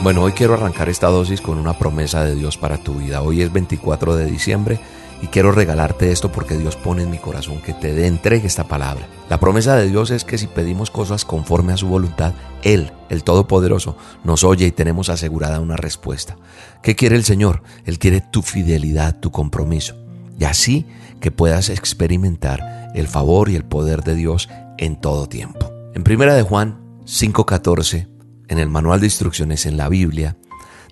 Bueno, hoy quiero arrancar esta dosis con una promesa de Dios para tu vida. Hoy es 24 de diciembre y quiero regalarte esto porque Dios pone en mi corazón que te entregue esta palabra. La promesa de Dios es que si pedimos cosas conforme a su voluntad, Él, el Todopoderoso, nos oye y tenemos asegurada una respuesta. ¿Qué quiere el Señor? Él quiere tu fidelidad, tu compromiso. Y así que puedas experimentar el favor y el poder de Dios en todo tiempo. En primera de Juan 5:14, en el manual de instrucciones en la Biblia,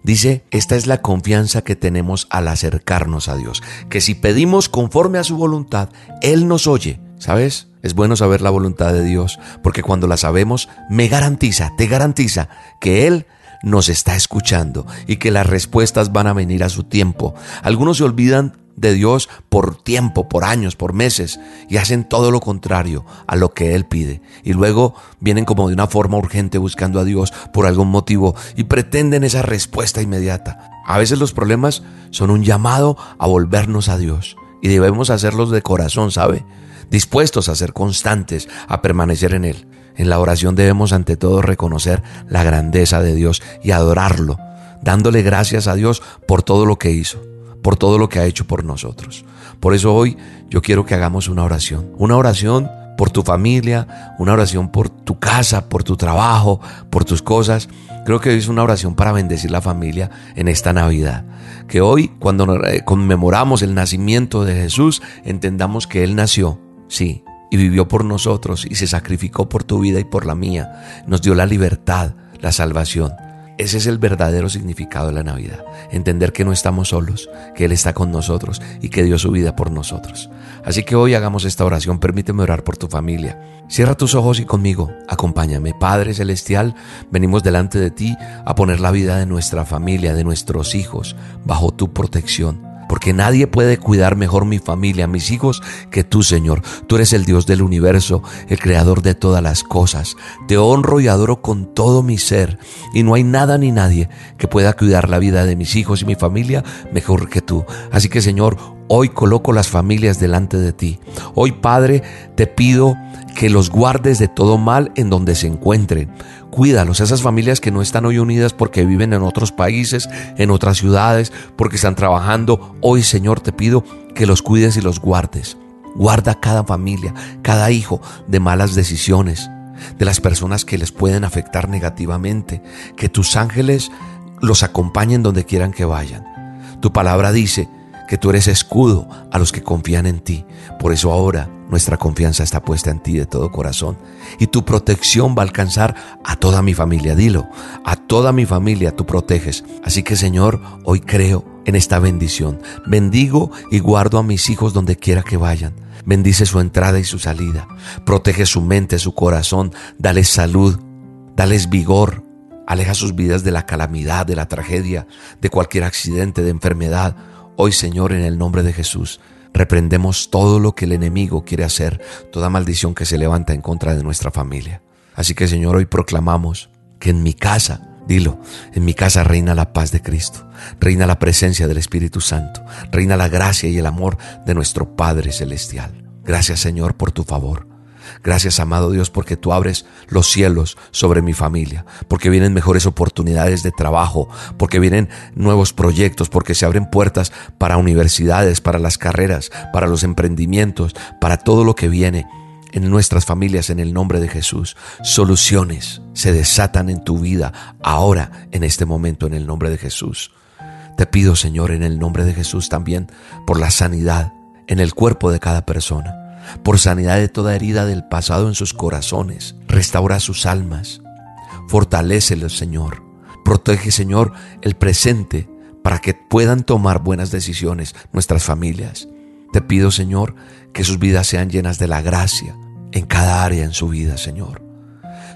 Dice, esta es la confianza que tenemos al acercarnos a Dios, que si pedimos conforme a su voluntad, Él nos oye. ¿Sabes? Es bueno saber la voluntad de Dios, porque cuando la sabemos, me garantiza, te garantiza que Él nos está escuchando y que las respuestas van a venir a su tiempo. Algunos se olvidan de Dios por tiempo, por años, por meses, y hacen todo lo contrario a lo que Él pide. Y luego vienen como de una forma urgente buscando a Dios por algún motivo y pretenden esa respuesta inmediata. A veces los problemas son un llamado a volvernos a Dios y debemos hacerlos de corazón, ¿sabe? Dispuestos a ser constantes, a permanecer en Él. En la oración debemos ante todo reconocer la grandeza de Dios y adorarlo, dándole gracias a Dios por todo lo que hizo por todo lo que ha hecho por nosotros. Por eso hoy yo quiero que hagamos una oración, una oración por tu familia, una oración por tu casa, por tu trabajo, por tus cosas. Creo que hoy es una oración para bendecir la familia en esta Navidad. Que hoy, cuando eh, conmemoramos el nacimiento de Jesús, entendamos que Él nació, sí, y vivió por nosotros y se sacrificó por tu vida y por la mía. Nos dio la libertad, la salvación. Ese es el verdadero significado de la Navidad. Entender que no estamos solos, que Él está con nosotros y que dio su vida por nosotros. Así que hoy hagamos esta oración. Permíteme orar por tu familia. Cierra tus ojos y conmigo, acompáñame. Padre Celestial, venimos delante de ti a poner la vida de nuestra familia, de nuestros hijos, bajo tu protección porque nadie puede cuidar mejor mi familia, mis hijos, que tú, Señor. Tú eres el Dios del universo, el creador de todas las cosas. Te honro y adoro con todo mi ser, y no hay nada ni nadie que pueda cuidar la vida de mis hijos y mi familia mejor que tú. Así que, Señor, hoy coloco las familias delante de ti. Hoy, Padre, te pido que los guardes de todo mal en donde se encuentren. Cuídalos, esas familias que no están hoy unidas porque viven en otros países, en otras ciudades, porque están trabajando. Hoy, Señor, te pido que los cuides y los guardes. Guarda cada familia, cada hijo de malas decisiones, de las personas que les pueden afectar negativamente. Que tus ángeles los acompañen donde quieran que vayan. Tu palabra dice que tú eres escudo a los que confían en ti. Por eso ahora nuestra confianza está puesta en ti de todo corazón. Y tu protección va a alcanzar a toda mi familia. Dilo, a toda mi familia tú proteges. Así que Señor, hoy creo en esta bendición. Bendigo y guardo a mis hijos donde quiera que vayan. Bendice su entrada y su salida. Protege su mente, su corazón. Dales salud. Dales vigor. Aleja sus vidas de la calamidad, de la tragedia, de cualquier accidente, de enfermedad Hoy, Señor, en el nombre de Jesús, reprendemos todo lo que el enemigo quiere hacer, toda maldición que se levanta en contra de nuestra familia. Así que, Señor, hoy proclamamos que en mi casa, dilo, en mi casa reina la paz de Cristo, reina la presencia del Espíritu Santo, reina la gracia y el amor de nuestro Padre Celestial. Gracias, Señor, por tu favor. Gracias, amado Dios, porque tú abres los cielos sobre mi familia, porque vienen mejores oportunidades de trabajo, porque vienen nuevos proyectos, porque se abren puertas para universidades, para las carreras, para los emprendimientos, para todo lo que viene en nuestras familias en el nombre de Jesús. Soluciones se desatan en tu vida ahora, en este momento, en el nombre de Jesús. Te pido, Señor, en el nombre de Jesús también por la sanidad en el cuerpo de cada persona por sanidad de toda herida del pasado en sus corazones. Restaura sus almas. Fortalécelos, Señor. Protege, Señor, el presente para que puedan tomar buenas decisiones nuestras familias. Te pido, Señor, que sus vidas sean llenas de la gracia en cada área en su vida, Señor.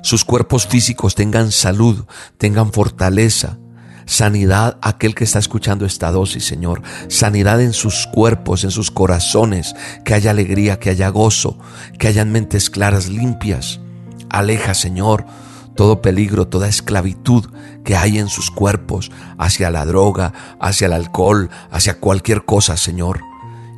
Sus cuerpos físicos tengan salud, tengan fortaleza, Sanidad aquel que está escuchando esta dosis, Señor. Sanidad en sus cuerpos, en sus corazones. Que haya alegría, que haya gozo, que hayan mentes claras, limpias. Aleja, Señor, todo peligro, toda esclavitud que hay en sus cuerpos hacia la droga, hacia el alcohol, hacia cualquier cosa, Señor.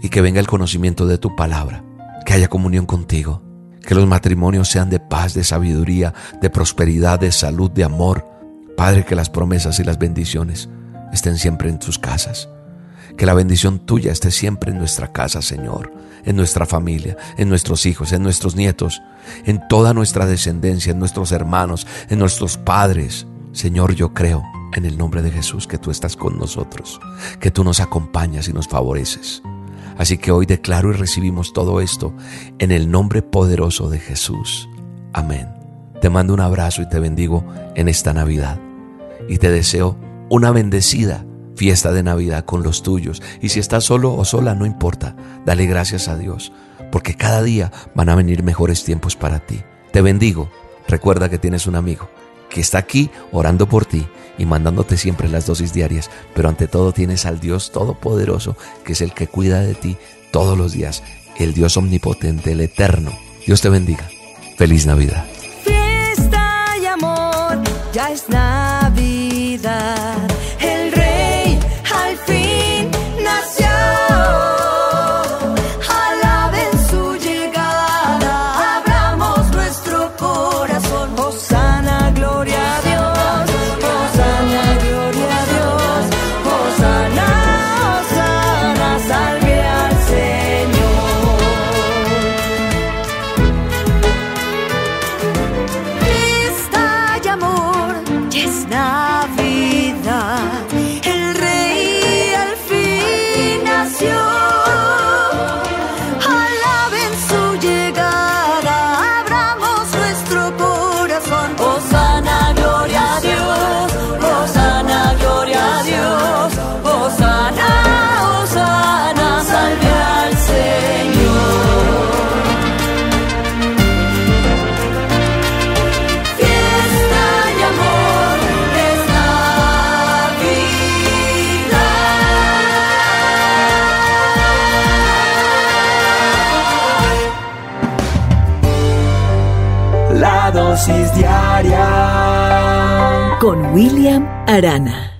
Y que venga el conocimiento de tu palabra. Que haya comunión contigo. Que los matrimonios sean de paz, de sabiduría, de prosperidad, de salud, de amor. Padre, que las promesas y las bendiciones estén siempre en tus casas. Que la bendición tuya esté siempre en nuestra casa, Señor, en nuestra familia, en nuestros hijos, en nuestros nietos, en toda nuestra descendencia, en nuestros hermanos, en nuestros padres. Señor, yo creo en el nombre de Jesús que tú estás con nosotros, que tú nos acompañas y nos favoreces. Así que hoy declaro y recibimos todo esto en el nombre poderoso de Jesús. Amén. Te mando un abrazo y te bendigo en esta Navidad. Y te deseo una bendecida fiesta de Navidad con los tuyos. Y si estás solo o sola, no importa. Dale gracias a Dios, porque cada día van a venir mejores tiempos para ti. Te bendigo. Recuerda que tienes un amigo que está aquí orando por ti y mandándote siempre las dosis diarias, pero ante todo tienes al Dios Todopoderoso, que es el que cuida de ti todos los días, el Dios omnipotente, el eterno. Dios te bendiga. Feliz Navidad. Fiesta y amor, ya es Navidad. Con William Arana.